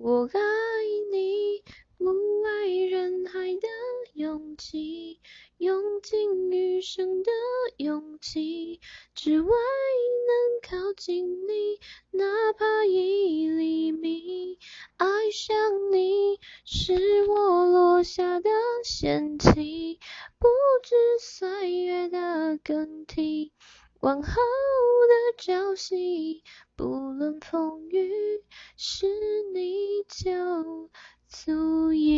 我爱你，不爱人海的勇气，用尽余生的勇气，只为能靠近你，哪怕一厘米。爱上你，是我落下的陷阱，不知岁月的更替。往后的朝夕，不论风雨，是足，以。